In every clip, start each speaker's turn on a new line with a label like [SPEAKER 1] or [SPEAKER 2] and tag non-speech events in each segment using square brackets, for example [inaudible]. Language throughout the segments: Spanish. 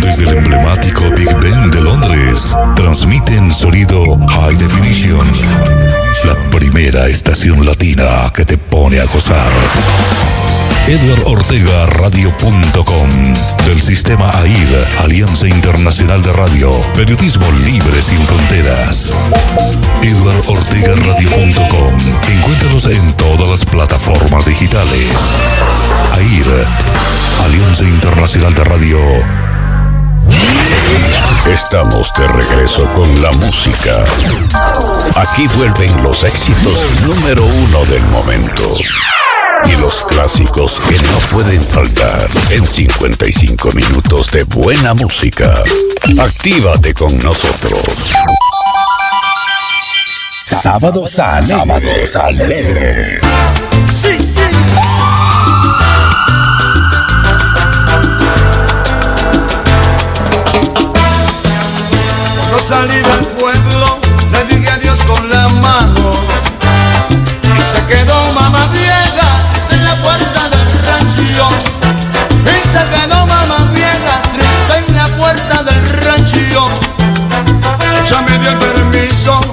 [SPEAKER 1] Desde el emblemático Big Ben de Londres, transmiten sonido High Definition. La primera estación latina que te pone a gozar. Radio.com del sistema AIR, Alianza Internacional de Radio, Periodismo Libre sin Fronteras. Radio.com Encuéntranos en todas las plataformas digitales. AIR, Alianza Internacional de Radio.
[SPEAKER 2] Estamos de regreso con la música. Aquí vuelven los éxitos número uno del momento y los clásicos que no pueden faltar en 55 minutos de buena música. Actívate con nosotros.
[SPEAKER 3] Sábados alegres. Sábados alegres. Sí, sí.
[SPEAKER 4] Salí del pueblo, le dije adiós con la mano. Y se quedó mamá vieja puerta del rancho y se quedó mamá vieja triste en la puerta del rancho. Ella me dio el permiso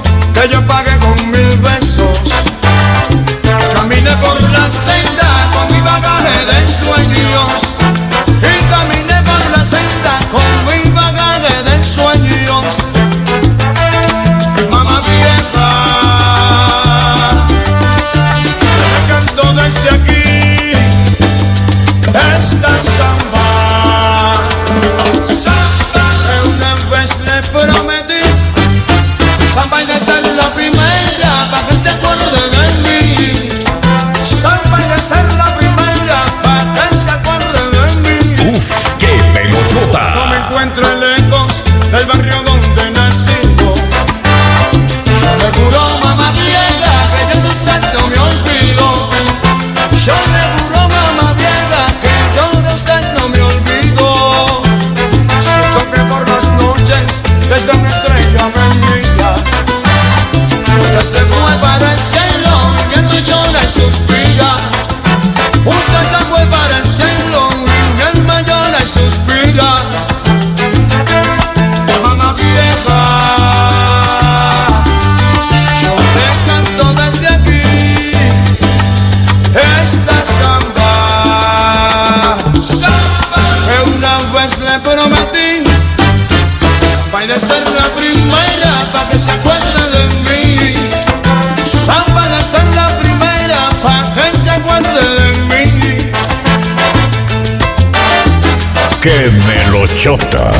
[SPEAKER 2] melochota!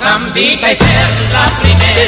[SPEAKER 5] Zambita y ser la primera,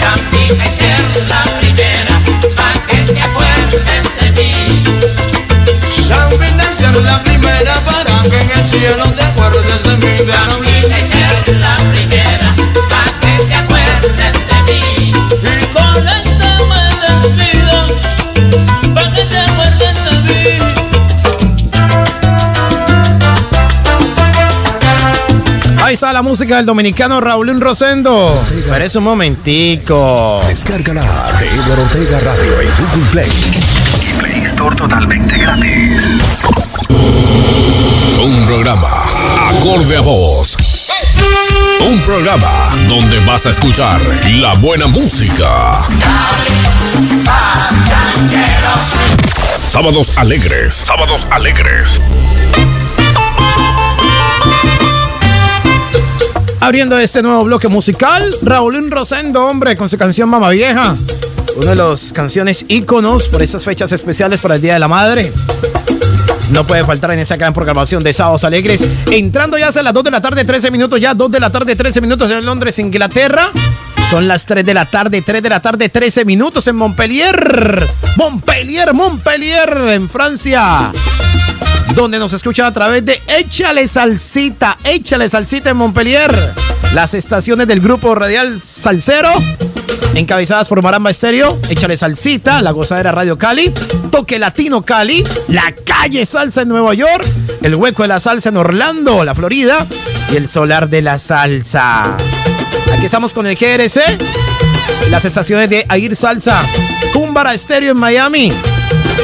[SPEAKER 4] Zambi,
[SPEAKER 6] ese está la música del dominicano Raúl Rosendo. Es un momentico.
[SPEAKER 3] Descárgala de Eduardo Ortega Radio en Google Play. Y Play Store totalmente gratis.
[SPEAKER 2] Un programa acorde a voz. Un programa donde vas a escuchar la buena música. Sábados alegres. Sábados alegres.
[SPEAKER 6] Abriendo este nuevo bloque musical, Raúl Rosendo, hombre, con su canción Mama Vieja. Una de las canciones íconos por estas fechas especiales para el Día de la Madre. No puede faltar en esa gran programación de Sábados Alegres. Entrando ya hacia las 2 de la tarde, 13 minutos, ya 2 de la tarde, 13 minutos en Londres, Inglaterra. Son las 3 de la tarde, 3 de la tarde, 13 minutos en Montpellier. Montpellier, Montpellier, en Francia donde nos escuchan a través de Échale Salsita, Échale Salsita en Montpellier. Las estaciones del grupo radial Salsero, encabezadas por Maramba Estéreo, Échale Salsita, La Gozadera Radio Cali, Toque Latino Cali, La Calle Salsa en Nueva York, El Hueco de la Salsa en Orlando, la Florida, y El Solar de la Salsa. Aquí estamos con el GRC, las estaciones de Air Salsa, Cúmbara Estéreo en Miami,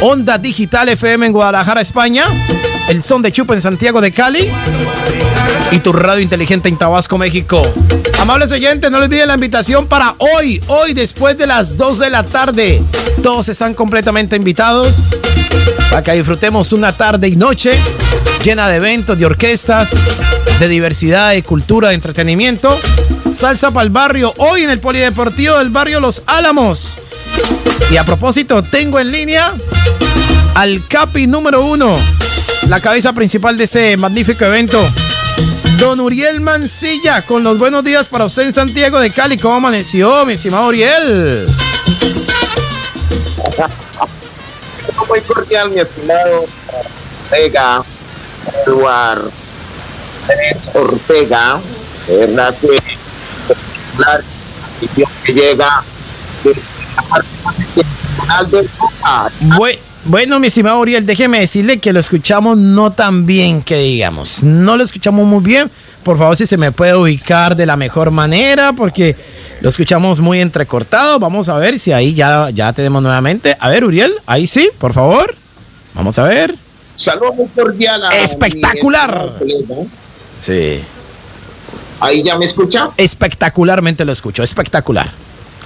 [SPEAKER 6] Onda Digital FM en Guadalajara, España. El Son de Chupa en Santiago de Cali. Y tu radio inteligente en Tabasco, México. Amables oyentes, no olviden la invitación para hoy, hoy después de las 2 de la tarde. Todos están completamente invitados para que disfrutemos una tarde y noche llena de eventos, de orquestas, de diversidad, de cultura, de entretenimiento. Salsa para el barrio, hoy en el Polideportivo del barrio Los Álamos. Y a propósito, tengo en línea al Capi número uno, la cabeza principal de ese magnífico evento. Don Uriel Mancilla, con los buenos días para usted en Santiago de Cali. ¿Cómo amaneció, mi estimado Uriel?
[SPEAKER 7] Muy cordial, mi estimado Ortega, Eduard Pérez Ortega, de verdad que que llega de la parte nacional de Europa.
[SPEAKER 6] Bue- bueno, mi estimado Uriel, déjeme decirle que lo escuchamos no tan bien que digamos. No lo escuchamos muy bien. Por favor, si se me puede ubicar de la mejor manera, porque lo escuchamos muy entrecortado. Vamos a ver si ahí ya, ya tenemos nuevamente. A ver, Uriel, ahí sí, por favor. Vamos a ver.
[SPEAKER 7] Saludo muy cordial a
[SPEAKER 6] Espectacular. Sí.
[SPEAKER 7] Ahí ya me escucha.
[SPEAKER 6] Espectacularmente lo escucho, espectacular.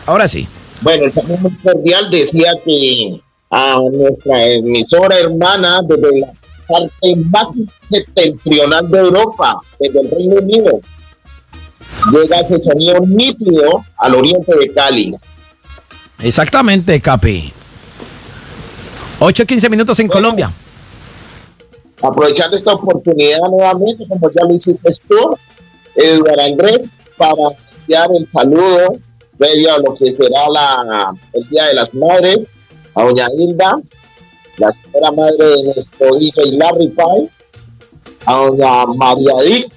[SPEAKER 6] Ahora sí.
[SPEAKER 7] Bueno, el saludo muy cordial decía que a nuestra emisora hermana desde la parte más septentrional de Europa, desde el Reino Unido, llega ese sonido nítido al oriente de Cali.
[SPEAKER 6] Exactamente, Capi. 8 15 minutos en Colombia.
[SPEAKER 7] Aprovechando esta oportunidad nuevamente, como ya lo hiciste tú, Eduardo Andrés, para enviar el saludo previo a lo que será la, el Día de las Madres, a doña Hilda, la señora madre de nuestro DJ Larry Pie, a doña María Dick,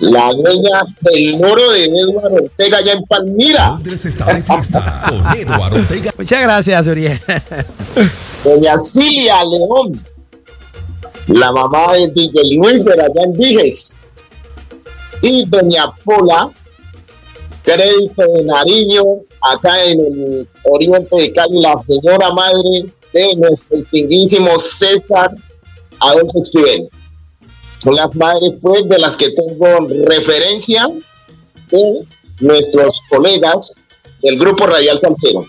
[SPEAKER 7] la dueña del moro de Eduardo Ortega allá en Palmira,
[SPEAKER 3] Londres está de fiesta con Eduardo Ortega.
[SPEAKER 6] Muchas gracias, Uriel.
[SPEAKER 7] doña Cilia León, la mamá de DJ Luis de allá en Dijes, y doña Pola, crédito de Nariño, acá en el oriente de Cali, la señora madre de nuestro distinguísimo César Adolfo Esquivel. Son las madres, pues, de las que tengo referencia de nuestros colegas del Grupo Radial Salcero.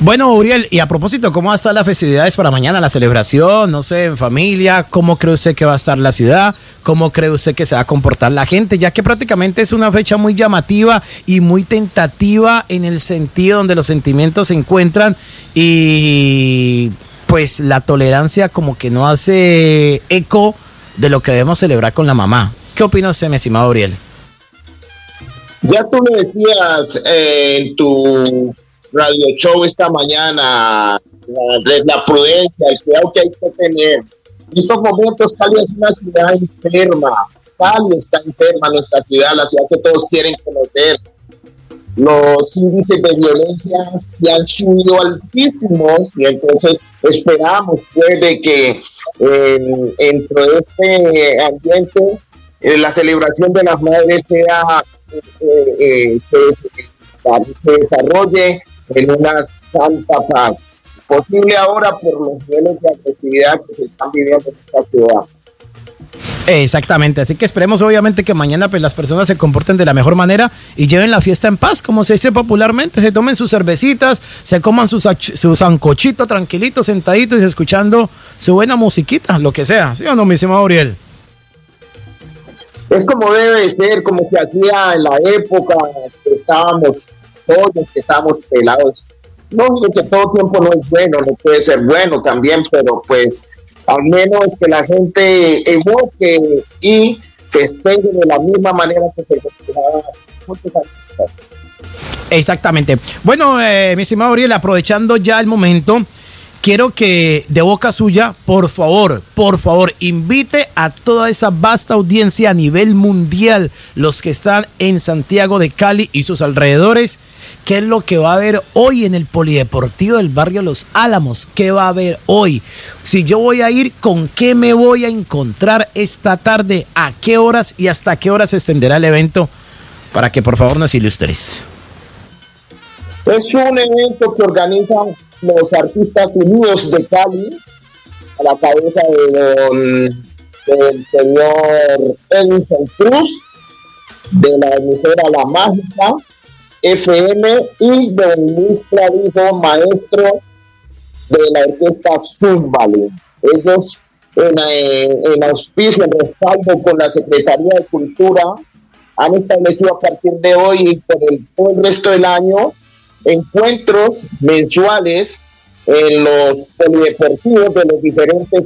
[SPEAKER 6] Bueno, Uriel, y a propósito, ¿cómo va a estar las festividades para mañana, la celebración? No sé, en familia, ¿cómo cree usted que va a estar la ciudad? ¿Cómo cree usted que se va a comportar la gente? Ya que prácticamente es una fecha muy llamativa y muy tentativa en el sentido donde los sentimientos se encuentran y pues la tolerancia como que no hace eco de lo que debemos celebrar con la mamá. ¿Qué opina usted, mi estimado Uriel?
[SPEAKER 7] Ya tú lo decías eh, en tu radio show esta mañana, Andrés, la prudencia, el cuidado que hay que tener. En estos momentos Cali es una ciudad enferma, Cali está enferma, nuestra ciudad, la ciudad que todos quieren conocer. Los índices de violencia se han subido altísimos y entonces esperamos pues de que eh, dentro de este ambiente eh, la celebración de las madres sea eh, se, desarrolle en una santa paz. Posible ahora por los niveles de agresividad que se están viviendo en esta ciudad.
[SPEAKER 6] Exactamente, así que esperemos obviamente que mañana pues las personas se comporten de la mejor manera y lleven la fiesta en paz, como se dice popularmente, se tomen sus cervecitas, se coman sus, ancochitos tranquilitos, sentaditos y escuchando su buena musiquita, lo que sea, ¿sí o no, mi estimado Uriel?
[SPEAKER 7] Es como debe ser, como se hacía en la época que estábamos todos, que estábamos pelados. No digo que todo tiempo no es bueno, no puede ser bueno también, pero pues al menos que la gente evoque y festeje de la misma manera que se festejaba.
[SPEAKER 6] Exactamente. Bueno, eh, mi estimado Ariel, aprovechando ya el momento, quiero que de boca suya, por favor, por favor, invite a toda esa vasta audiencia a nivel mundial, los que están en Santiago de Cali y sus alrededores, qué es lo que va a haber hoy en el Polideportivo del barrio Los Álamos, qué va a haber hoy. Si yo voy a ir, ¿con qué me voy a encontrar esta tarde? ¿A qué horas y hasta qué horas se extenderá el evento? Para que por favor nos ilustres.
[SPEAKER 7] Es un evento que organizan los artistas unidos de Cali, a la cabeza de don, del señor Edison Cruz, de la emisora La Mágica, FM y don Luis Clavijo, maestro de la orquesta Zumbale. Ellos en, en auspicio, en respaldo con la Secretaría de Cultura, han establecido a partir de hoy y por el, el resto del año encuentros mensuales en los polideportivos de los diferentes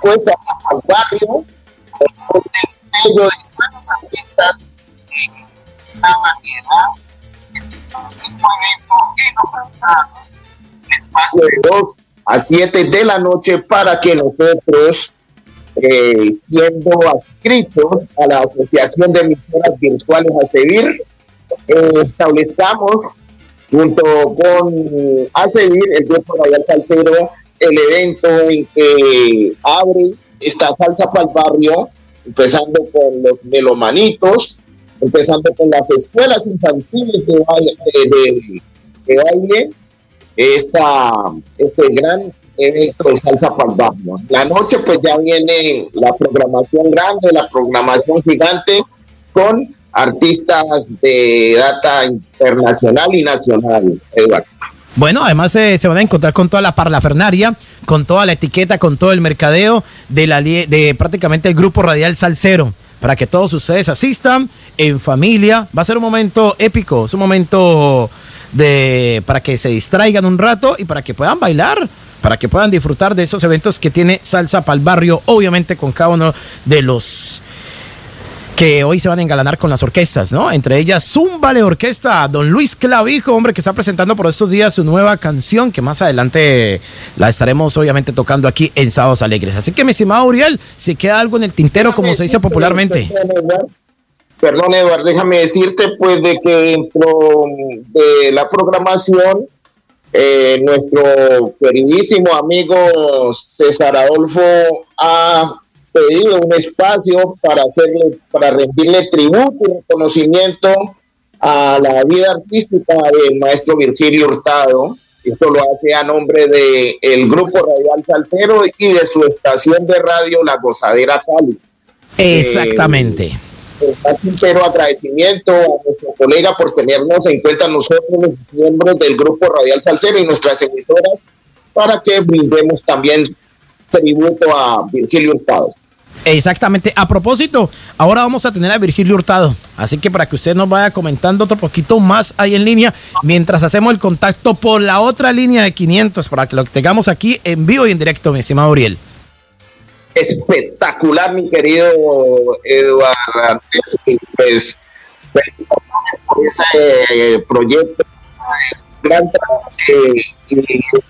[SPEAKER 7] pues a, al barrio un destello de buenos artistas y una variedad espacio. De 2 a 7 de la noche para que nosotros eh, siendo adscritos a la Asociación de Emisoras Virtuales a seguir eh, establezcamos junto con ACEVIR, el grupo Radial Salcero, el evento en que abre esta salsa para el barrio, empezando con los melomanitos, empezando con las escuelas infantiles de baile, de, baile esta, este gran evento de salsa para el barrio. La noche pues ya viene la programación grande, la programación gigante con artistas de data internacional y nacional, Eduardo.
[SPEAKER 6] Bueno, además eh, se van a encontrar con toda la parlafernaria, con toda la etiqueta, con todo el mercadeo de, la, de prácticamente el grupo radial Salcero, para que todos ustedes asistan en familia. Va a ser un momento épico, es un momento de para que se distraigan un rato y para que puedan bailar, para que puedan disfrutar de esos eventos que tiene Salsa para el barrio, obviamente con cada uno de los que hoy se van a engalanar con las orquestas, ¿no? Entre ellas Zumbale Orquesta, don Luis Clavijo, hombre, que está presentando por estos días su nueva canción, que más adelante la estaremos obviamente tocando aquí en Sábados Alegres. Así que, mi estimado Uriel, si queda algo en el tintero, como se dice popularmente.
[SPEAKER 7] Perdón, Eduardo, déjame decirte, pues, de que dentro de la programación, eh, nuestro queridísimo amigo César Adolfo ha pedido un espacio para hacerle, para rendirle tributo y reconocimiento a la vida artística del maestro Virgilio Hurtado. Esto lo hace a nombre del el Grupo Radial Salcero y de su estación de radio La Gozadera Cali.
[SPEAKER 6] Exactamente.
[SPEAKER 7] Eh, un sincero agradecimiento a nuestro colega por tenernos en cuenta nosotros, los miembros del Grupo Radial Salcero y nuestras emisoras, para que brindemos también tributo a Virgilio Hurtado.
[SPEAKER 6] Exactamente. A propósito, ahora vamos a tener a Virgilio Hurtado. Así que para que usted nos vaya comentando otro poquito más ahí en línea, mientras hacemos el contacto por la otra línea de 500, para que lo tengamos aquí en vivo y en directo, mi estimado Uriel.
[SPEAKER 7] Espectacular, mi querido Eduardo. Pues, por ese eh, proyecto, gran trabajo que, que, que, que,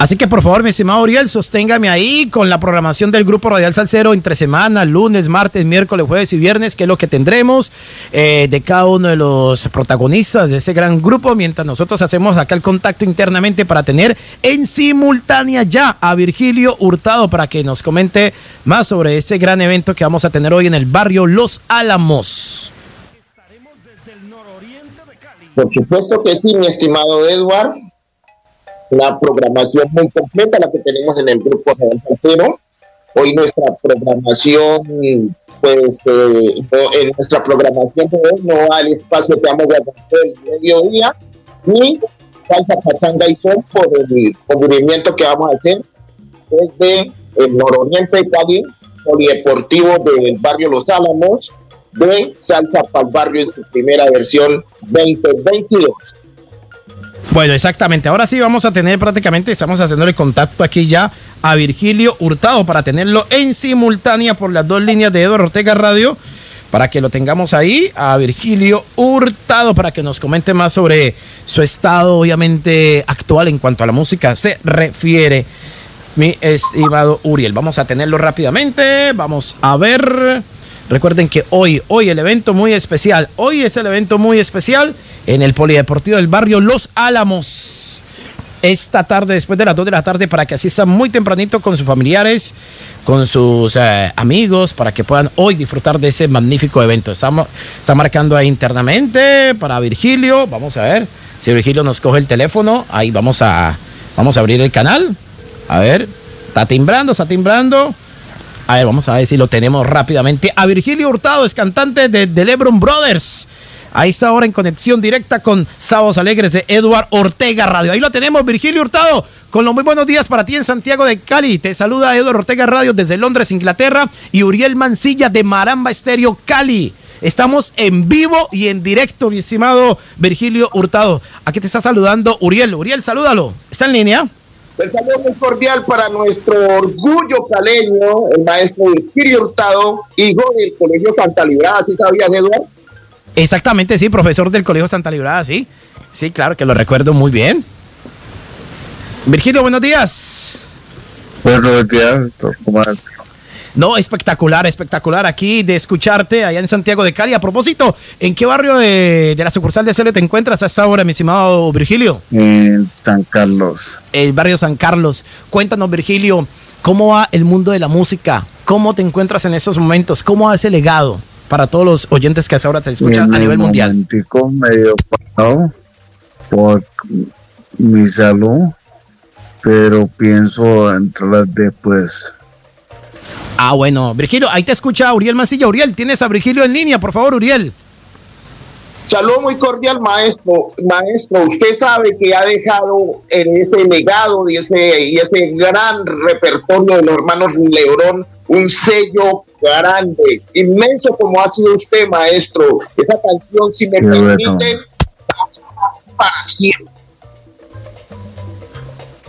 [SPEAKER 6] Así que por favor, mi estimado Uriel, sosténgame ahí con la programación del Grupo Radial Salcero entre semana, lunes, martes, miércoles, jueves y viernes, que es lo que tendremos eh, de cada uno de los protagonistas de ese gran grupo, mientras nosotros hacemos acá el contacto internamente para tener en simultánea ya a Virgilio Hurtado para que nos comente más sobre ese gran evento que vamos a tener hoy en el barrio Los Álamos.
[SPEAKER 7] Por supuesto que sí, mi estimado Edward una programación muy completa la que tenemos en el grupo Real Saltero. Hoy nuestra programación, pues eh, en nuestra programación de hoy no hay espacio que vamos a el mediodía, ni salsa pachanga y sol por el cubrimiento que vamos a hacer desde el nororiente de Cali, polideportivo del barrio Los Álamos, de Salsa para Barrio en su primera versión 2022.
[SPEAKER 6] Bueno, exactamente. Ahora sí vamos a tener prácticamente, estamos haciendo el contacto aquí ya a Virgilio Hurtado para tenerlo en simultánea por las dos líneas de Eduardo Ortega Radio, para que lo tengamos ahí, a Virgilio Hurtado, para que nos comente más sobre su estado, obviamente, actual en cuanto a la música se refiere. Mi estimado Uriel, vamos a tenerlo rápidamente, vamos a ver. Recuerden que hoy, hoy el evento muy especial, hoy es el evento muy especial en el Polideportivo del barrio Los Álamos. Esta tarde, después de las 2 de la tarde, para que asistan muy tempranito con sus familiares, con sus eh, amigos, para que puedan hoy disfrutar de ese magnífico evento. Estamos, está marcando ahí internamente para Virgilio. Vamos a ver si Virgilio nos coge el teléfono. Ahí vamos a, vamos a abrir el canal. A ver, está timbrando, está timbrando. A ver, vamos a ver si lo tenemos rápidamente. A Virgilio Hurtado, es cantante de The Lebron Brothers. Ahí está ahora en conexión directa con Sábados Alegres de Eduard Ortega Radio. Ahí lo tenemos, Virgilio Hurtado, con los muy buenos días para ti en Santiago de Cali. Te saluda Eduard Ortega Radio desde Londres, Inglaterra, y Uriel Mancilla de Maramba Estéreo Cali. Estamos en vivo y en directo, mi estimado Virgilio Hurtado. Aquí te está saludando Uriel. Uriel, salúdalo. ¿Está en línea?
[SPEAKER 7] El saludo muy cordial para nuestro orgullo caleño, el maestro Virgilio Hurtado, hijo del Colegio Santa Librada, ¿sí sabías, Eduardo?
[SPEAKER 6] Exactamente, sí, profesor del Colegio Santa Librada, sí. Sí, claro que lo recuerdo muy bien. Virgilio, buenos días.
[SPEAKER 8] Buenos días, doctor.
[SPEAKER 6] No, espectacular, espectacular aquí de escucharte allá en Santiago de Cali. A propósito, ¿en qué barrio de, la sucursal de Cele te encuentras a esta hora, mi estimado Virgilio?
[SPEAKER 8] En San Carlos.
[SPEAKER 6] El barrio San Carlos. Cuéntanos, Virgilio, ¿cómo va el mundo de la música? ¿Cómo te encuentras en estos momentos? ¿Cómo va ese legado para todos los oyentes que ahora se escuchan a nivel mundial?
[SPEAKER 8] medio parado por mi salud, pero pienso entrar después.
[SPEAKER 6] Ah, bueno, Virgilio, ahí te escucha Uriel Mancilla. Uriel, tienes a Virgilio en línea, por favor, Uriel.
[SPEAKER 7] Saludo muy cordial, maestro. Maestro, usted sabe que ha dejado en ese legado y ese, y ese gran repertorio de los hermanos Lebrón un sello grande, inmenso como ha sido usted, maestro. Esa canción, si me permiten, para siempre.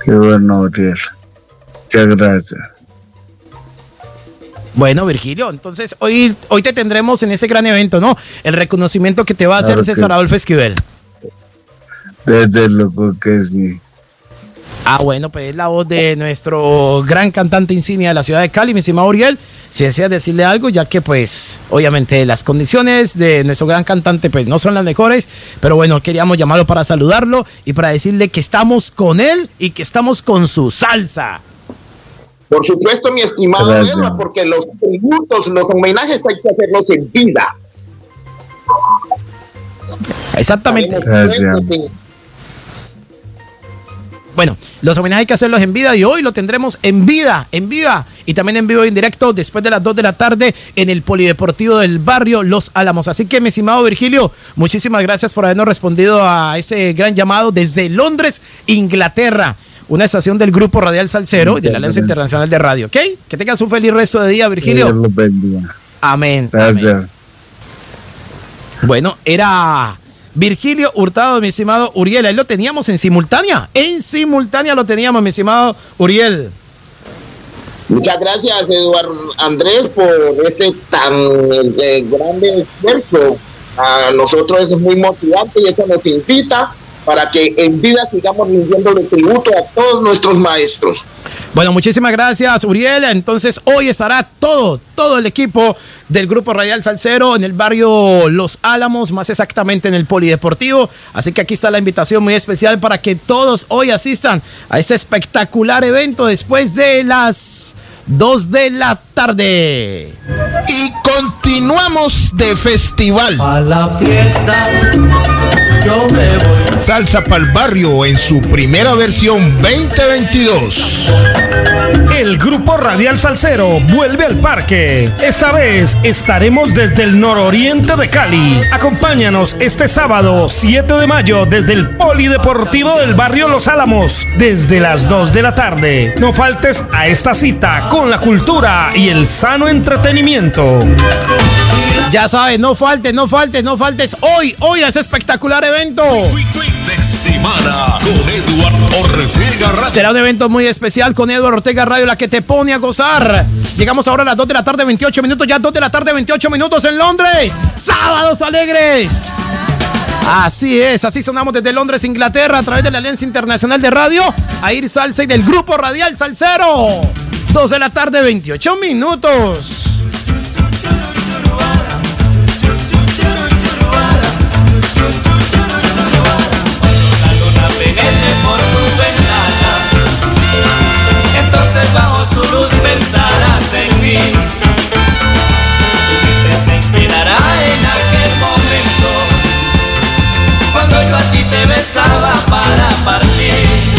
[SPEAKER 8] Qué bueno, Uriel. Muchas gracias.
[SPEAKER 6] Bueno, Virgilio, entonces hoy, hoy te tendremos en ese gran evento, ¿no? El reconocimiento que te va a hacer César Adolfo Esquivel.
[SPEAKER 8] Desde luego que sí.
[SPEAKER 6] Ah, bueno, pues es la voz de nuestro gran cantante insignia de la ciudad de Cali, mi estimado Uriel. Si desea decirle algo, ya que pues obviamente las condiciones de nuestro gran cantante pues no son las mejores, pero bueno, queríamos llamarlo para saludarlo y para decirle que estamos con él y que estamos con su salsa.
[SPEAKER 7] Por supuesto, mi estimado Eva, porque los tributos, los homenajes hay que hacerlos en vida.
[SPEAKER 6] Exactamente. Bueno, los homenajes hay que hacerlos en vida y hoy lo tendremos en vida, en vida y también en vivo y en directo después de las 2 de la tarde en el Polideportivo del barrio Los Álamos. Así que, mi estimado Virgilio, muchísimas gracias por habernos respondido a ese gran llamado desde Londres, Inglaterra una estación del Grupo Radial Salcero de la Alianza Internacional de Radio. ¿Ok? Que tengas un feliz resto de día, Virgilio. Amén. Gracias. Bueno, era Virgilio Hurtado, mi estimado Uriel. Ahí lo teníamos en simultánea. En simultánea lo teníamos, mi estimado Uriel.
[SPEAKER 7] Muchas gracias, Eduardo Andrés, por este tan eh, grande esfuerzo. A nosotros es muy motivante y eso nos invita para que en vida sigamos rindiéndole tributo a todos nuestros maestros.
[SPEAKER 6] Bueno, muchísimas gracias, Uriel. Entonces, hoy estará todo, todo el equipo del Grupo Radial Salcero en el barrio Los Álamos, más exactamente en el Polideportivo. Así que aquí está la invitación muy especial para que todos hoy asistan a este espectacular evento después de las 2 de la tarde.
[SPEAKER 9] Y continuamos de festival.
[SPEAKER 4] A la fiesta yo me voy.
[SPEAKER 9] Salsa para el barrio en su primera versión 2022.
[SPEAKER 10] El grupo Radial Salcero vuelve al parque. Esta vez estaremos desde el nororiente de Cali. Acompáñanos este sábado 7 de mayo desde el Polideportivo del barrio Los Álamos desde las 2 de la tarde. No faltes a esta cita con la cultura y el sano entretenimiento.
[SPEAKER 6] Ya sabes, no faltes, no faltes, no faltes hoy, hoy a ese espectacular evento. Será un evento muy especial con Eduardo Ortega Radio, la que te pone a gozar. Llegamos ahora a las 2 de la tarde, 28 minutos, ya 2 de la tarde, 28 minutos en Londres. Sábados alegres. Así es, así sonamos desde Londres, Inglaterra, a través de la Alianza Internacional de Radio, a ir salsa y del Grupo Radial Salcero. 2 de la tarde, 28 minutos.
[SPEAKER 5] Mí Tu mente se inspirará en aquel momento Cuando yo a ti te besaba para partir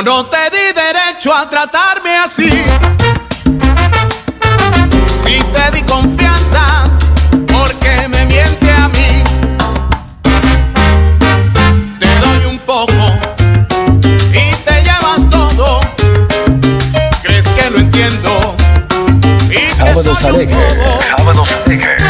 [SPEAKER 5] Yo
[SPEAKER 4] no te di derecho a tratarme así. Si te di confianza, porque me miente a mí. Te doy un poco y te llevas todo. ¿Crees que no entiendo? Y que
[SPEAKER 3] Sábados
[SPEAKER 4] soy un
[SPEAKER 3] alegres.
[SPEAKER 4] bobo.
[SPEAKER 3] Sábados alegres.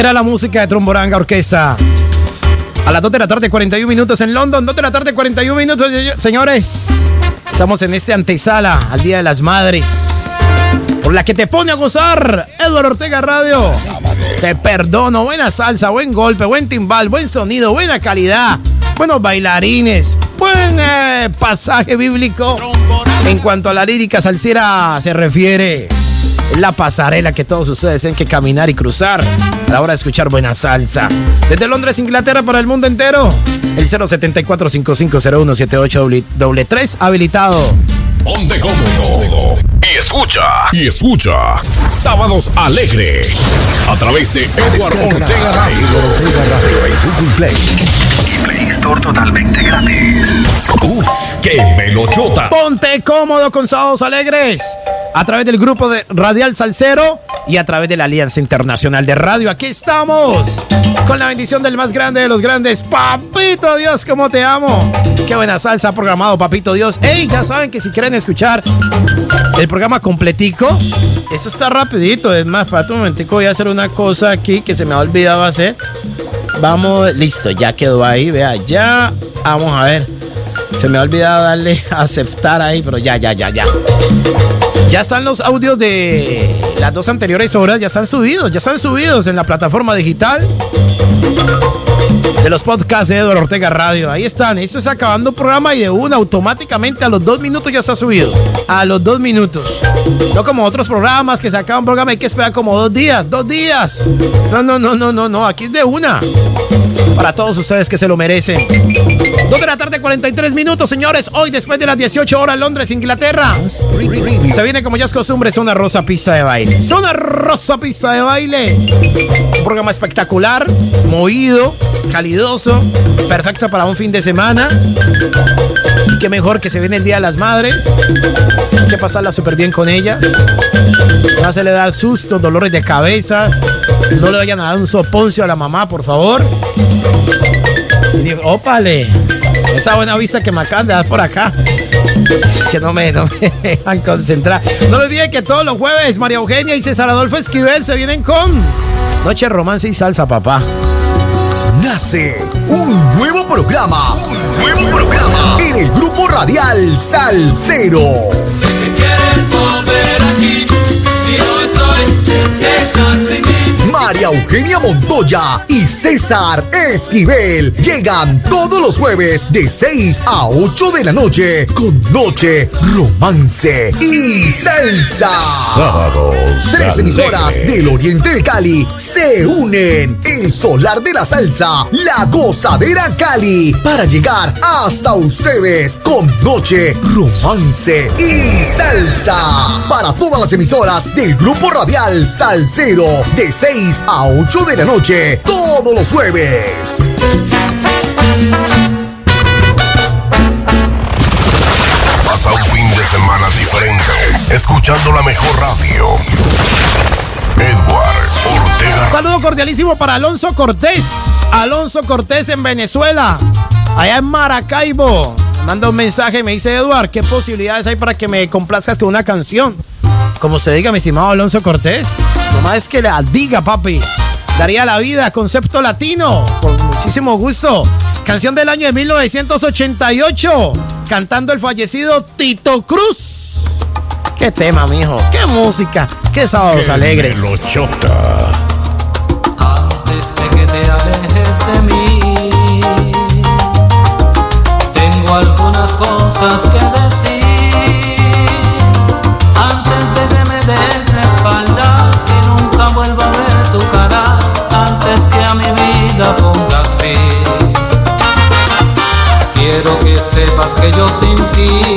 [SPEAKER 6] Era la música de Tromboranga Orquesta. A las 2 de la tarde, 41 minutos en London. 2 de la tarde, 41 minutos, señores. Estamos en este antesala al Día de las Madres. Por la que te pone a gozar, Eduardo Ortega Radio. Te perdono. Buena salsa, buen golpe, buen timbal, buen sonido, buena calidad. Buenos bailarines, buen eh, pasaje bíblico. En cuanto a la lírica salsera se refiere la pasarela que todos ustedes tienen que caminar y cruzar a la hora de escuchar buena salsa. Desde Londres, Inglaterra, para el mundo entero, el 074-5501-78 habilitado.
[SPEAKER 1] Ponte cómodo y escucha. Y escucha. Sábados Alegre. A través de Edward Ortega Radio.
[SPEAKER 11] Ortega Radio y Google Play.
[SPEAKER 1] Play Store totalmente gratis. Uf, qué melochota.
[SPEAKER 6] Ponte cómodo con Sábados Alegres. A través del grupo de Radial Salcero y a través de la Alianza Internacional de Radio. Aquí estamos. Con la bendición del más grande de los grandes. Papito Dios, cómo te amo. Qué buena salsa ha programado, Papito Dios. Ey, ya saben que si quieren escuchar el programa completico, eso está rapidito. Es más, para un momentico voy a hacer una cosa aquí que se me ha olvidado hacer. Vamos, listo, ya quedó ahí, vea, ya. Vamos a ver. Se me ha olvidado darle [laughs] aceptar ahí, pero ya, ya, ya, ya. Ya están los audios de las dos anteriores horas, ya están subidos, ya están subidos en la plataforma digital de los podcasts de Eduardo Ortega Radio. Ahí están, esto es acabando programa y de una automáticamente a los dos minutos ya está subido. A los dos minutos. No como otros programas que se programa hay que esperar como dos días, dos días. No, no, no, no, no, no, aquí es de una. Para todos ustedes que se lo merecen. Dos de la tarde, 43 minutos, señores. Hoy, después de las 18 horas, Londres, Inglaterra. Se viene como ya es costumbre, una rosa pista de baile. Es una rosa pista de baile. Un programa espectacular, movido, calidoso, perfecto para un fin de semana. Y qué mejor que se viene el Día de las Madres. Hay que pasarla súper bien con ellas. No se le da sustos, dolores de cabeza. No le vayan a dar un soponcio a la mamá, por favor. Y digo, ópale, esa buena vista que me acaban de dar por acá. Es que no me, no me [laughs] dejan concentrar. No olviden que todos los jueves María Eugenia y César Adolfo Esquivel se vienen con Noche Romance y Salsa, papá.
[SPEAKER 11] Nace un nuevo programa. Un nuevo programa. En el grupo radial Salcero.
[SPEAKER 12] Si quieres volver aquí, si no estoy.
[SPEAKER 11] María Eugenia Montoya y César Esquivel llegan todos los jueves de 6 a 8 de la noche con Noche, Romance y Salsa.
[SPEAKER 2] Sábados.
[SPEAKER 11] Tres emisoras del Oriente de Cali se unen. El Solar de la Salsa, la Gozadera Cali, para llegar hasta ustedes con Noche, Romance y Salsa. Para todas las emisoras del Grupo Radial Salcero, de 6 a 8 de la noche, todos los jueves.
[SPEAKER 1] Pasa un fin de semana diferente. Escuchando la mejor radio. Edward Ortega.
[SPEAKER 6] Saludo cordialísimo para Alonso Cortés. Alonso Cortés en Venezuela. Allá en Maracaibo. Me manda un mensaje y me dice, Eduard, ¿qué posibilidades hay para que me complazcas con una canción? Como usted diga, mi estimado Alonso Cortés. Nomás es que la diga, papi. Daría la vida, concepto latino. Con muchísimo gusto. Canción del año de 1988. Cantando el fallecido Tito Cruz. Qué tema, mijo. Qué música. Qué sábados alegres.
[SPEAKER 2] Melochota.
[SPEAKER 12] Antes de que te alejes de mí, tengo algunas cosas yo sin ti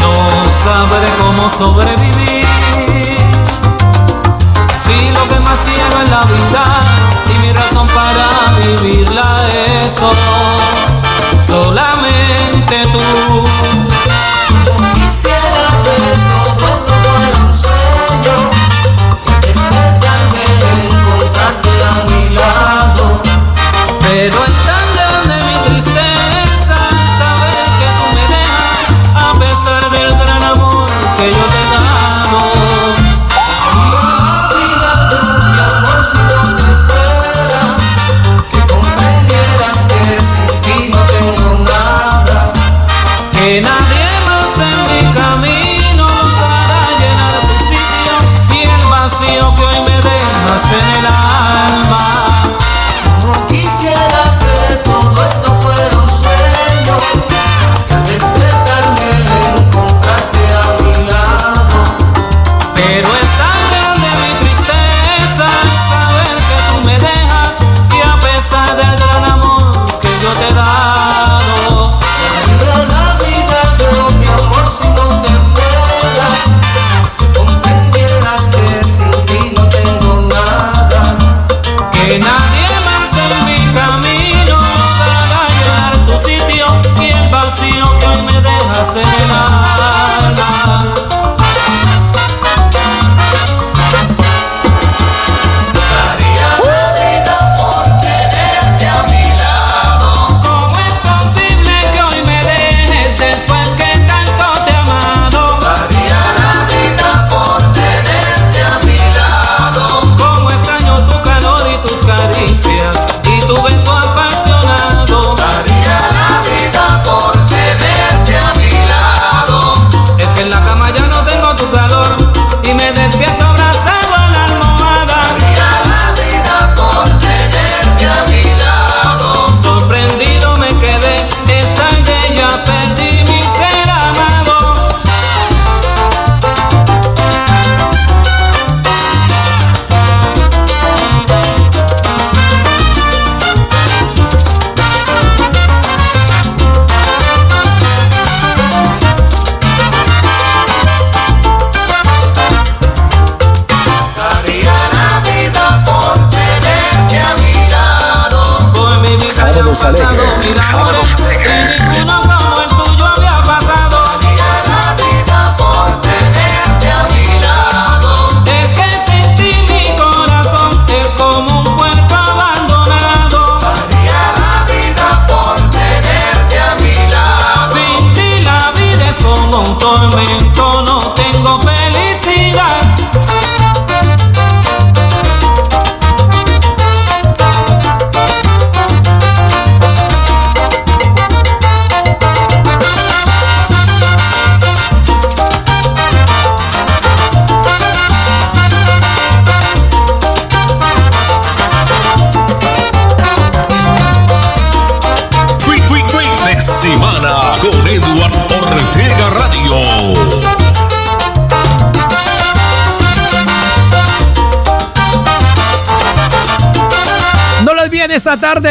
[SPEAKER 12] no sabré cómo sobrevivir. Si lo que más quiero en la vida y mi razón para vivirla es solamente tú. Quisiera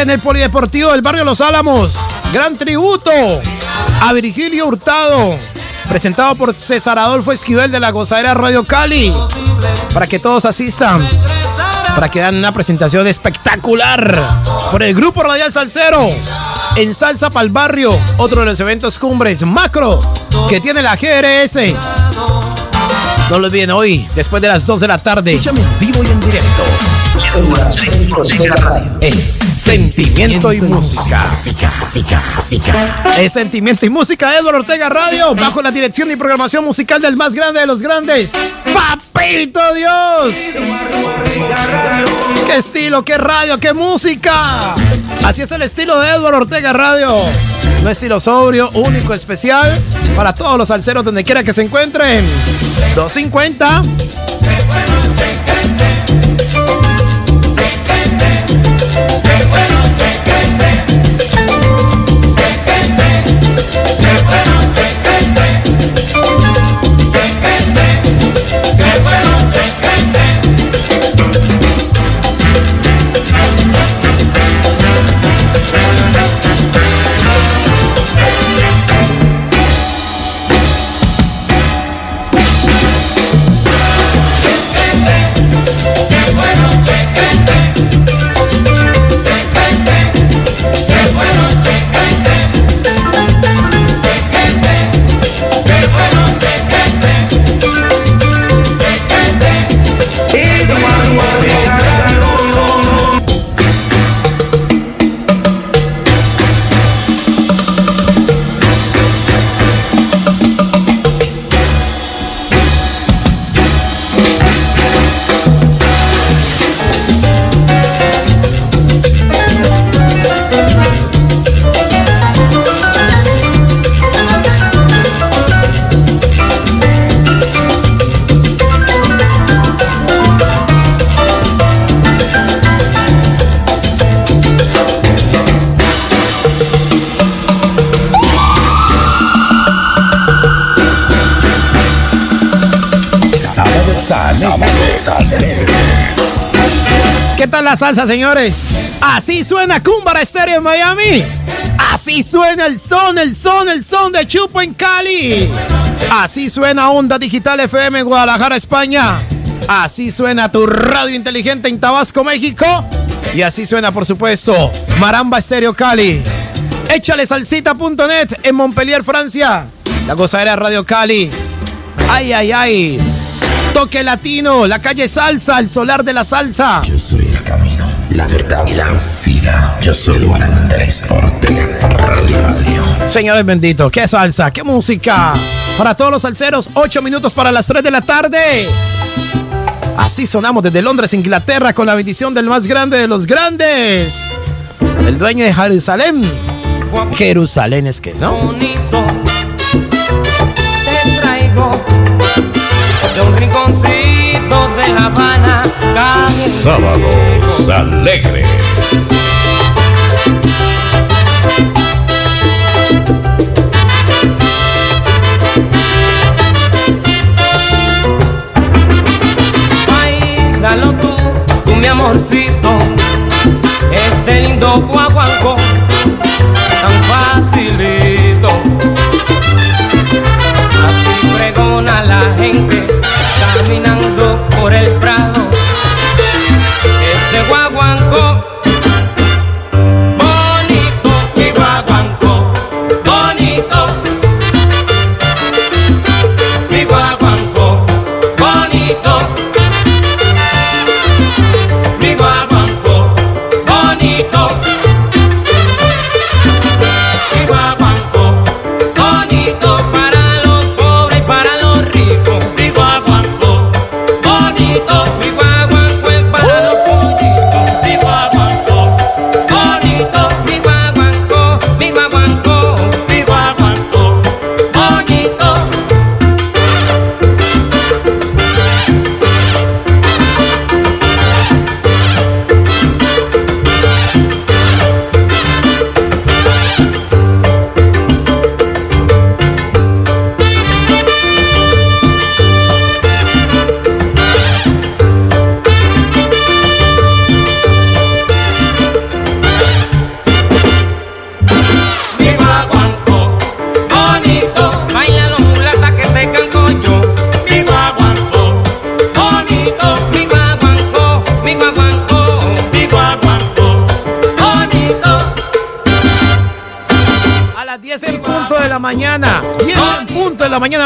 [SPEAKER 6] en el Polideportivo del Barrio Los Álamos. Gran tributo a Virgilio Hurtado. Presentado por César Adolfo Esquivel de la Gozadera Radio Cali. Para que todos asistan. Para que dan una presentación espectacular. Por el Grupo Radial Salcero. En Salsa Pal Barrio. Otro de los eventos cumbres macro que tiene la GRS. No lo olviden hoy, después de las 2 de la tarde.
[SPEAKER 13] Escúchame en vivo y en directo.
[SPEAKER 6] Es sentimiento y música. Es sentimiento y música Eduardo Ortega Radio, bajo la dirección y programación musical del más grande de los grandes, Papito Dios. ¡Qué estilo, qué radio, qué música! Así es el estilo de Eduardo Ortega Radio. Un estilo sobrio, único, especial para todos los salseros donde quiera que se encuentren. 250. ¿Qué tal la salsa, señores? Así suena Cumbara Estéreo en Miami. Así suena el son, el son, el son de Chupo en Cali. Así suena Onda Digital FM en Guadalajara, España. Así suena tu radio inteligente en Tabasco, México. Y así suena, por supuesto, Maramba Estéreo Cali. Échale salsita.net en Montpellier, Francia. La gozadera Radio Cali. Ay, ay, ay. Toque latino, la calle salsa, el solar de la salsa.
[SPEAKER 14] Yo soy el camino, la verdad y la vida. Yo soy Juan Andrés Ortega, Radio Radio.
[SPEAKER 6] Señores benditos, qué salsa, qué música. Para todos los salseros, 8 minutos para las 3 de la tarde. Así sonamos desde Londres, Inglaterra, con la bendición del más grande de los grandes. El dueño de Jerusalén. Jerusalén es que, ¿no?
[SPEAKER 15] bonito te traigo de un rinconcito de La Habana.
[SPEAKER 1] Sábados alegres.
[SPEAKER 15] Bailalo tú, tú mi amorcito, este lindo guaguancó,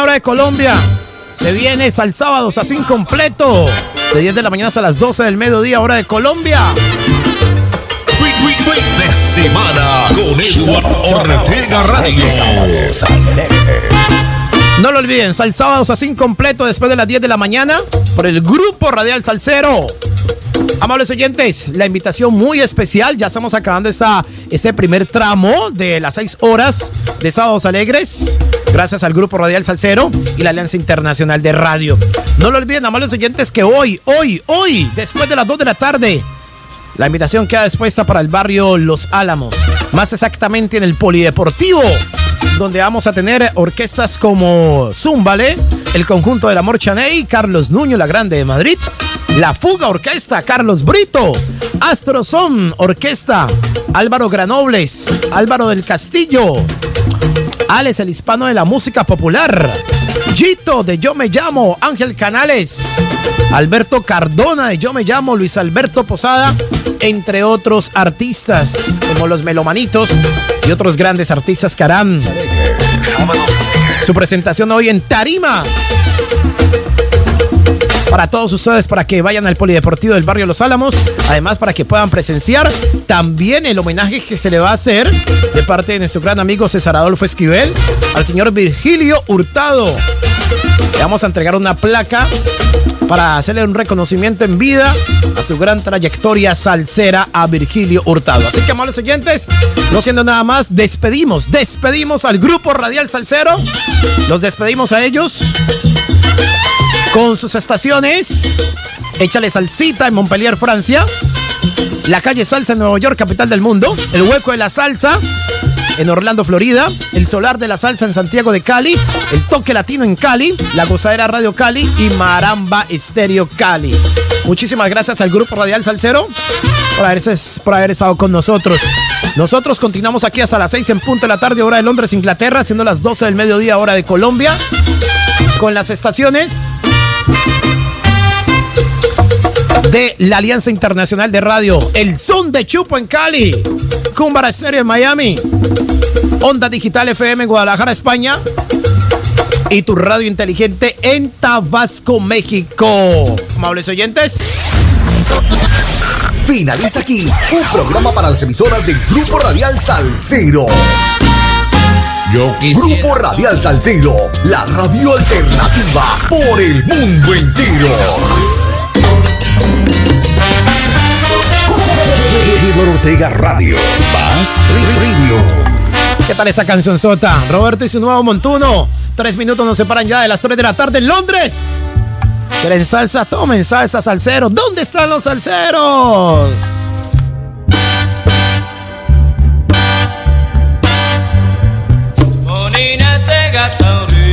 [SPEAKER 6] hora de Colombia. Se viene al sábados así incompleto. De 10 de la mañana hasta las 12 del mediodía, hora de Colombia.
[SPEAKER 3] de semana con Eduardo Ortega Radio.
[SPEAKER 6] No lo olviden, sal sábados así incompleto después de las 10 de la mañana por el Grupo Radial Salcero. Amables oyentes, la invitación muy especial. Ya estamos acabando esta, este primer tramo de las 6 horas de Sábados Alegres. Gracias al Grupo Radial Salcero y la Alianza Internacional de Radio. No lo olviden, amables oyentes, que hoy, hoy, hoy, después de las 2 de la tarde, la invitación queda dispuesta para el barrio Los Álamos, más exactamente en el Polideportivo, donde vamos a tener orquestas como Zumbale, el conjunto del Amor Chaney, Carlos Nuño, la Grande de Madrid, La Fuga Orquesta, Carlos Brito, Astrozón Orquesta, Álvaro Granobles, Álvaro del Castillo, Alex el hispano de la música popular, Gito de Yo Me Llamo, Ángel Canales, Alberto Cardona de Yo Me Llamo, Luis Alberto Posada, entre otros artistas como los Melomanitos y otros grandes artistas que harán su presentación hoy en Tarima. Para todos ustedes, para que vayan al Polideportivo del Barrio Los Álamos, además para que puedan presenciar también el homenaje que se le va a hacer de parte de nuestro gran amigo César Adolfo Esquivel al señor Virgilio Hurtado. Le vamos a entregar una placa para hacerle un reconocimiento en vida a su gran trayectoria salsera a Virgilio Hurtado. Así que, amables oyentes, no siendo nada más, despedimos, despedimos al grupo Radial Salsero. Los despedimos a ellos con sus estaciones. Échale salsita en Montpellier, Francia. La calle Salsa en Nueva York, capital del mundo. El hueco de la salsa en Orlando, Florida. El solar de la salsa en Santiago de Cali. El toque latino en Cali. La gozadera Radio Cali y Maramba Estéreo Cali. Muchísimas gracias al Grupo Radial Salcero por haber, por haber estado con nosotros. Nosotros continuamos aquí hasta las 6 en punto de la tarde, hora de Londres, Inglaterra, siendo las 12 del mediodía, hora de Colombia. Con las estaciones de la Alianza Internacional de Radio, el Son de Chupo en Cali, Cumbara Estéreo en Miami, Onda Digital FM en Guadalajara, España y tu radio inteligente en Tabasco, México. Amables oyentes.
[SPEAKER 11] Finaliza aquí un programa para las emisoras del Grupo Radial Salcero.
[SPEAKER 3] Yo
[SPEAKER 11] Grupo Radial Salcero, la radio alternativa por el mundo entero.
[SPEAKER 2] Eduardo Ortega Radio. Más Radio.
[SPEAKER 6] ¿Qué tal esa canción sota? Roberto y su nuevo montuno. Tres minutos nos separan ya de las 3 de la tarde en Londres. ¿Quieren salsa? Tomen salsa, salsero. ¿Dónde están los salseros?
[SPEAKER 5] Monina se gasta un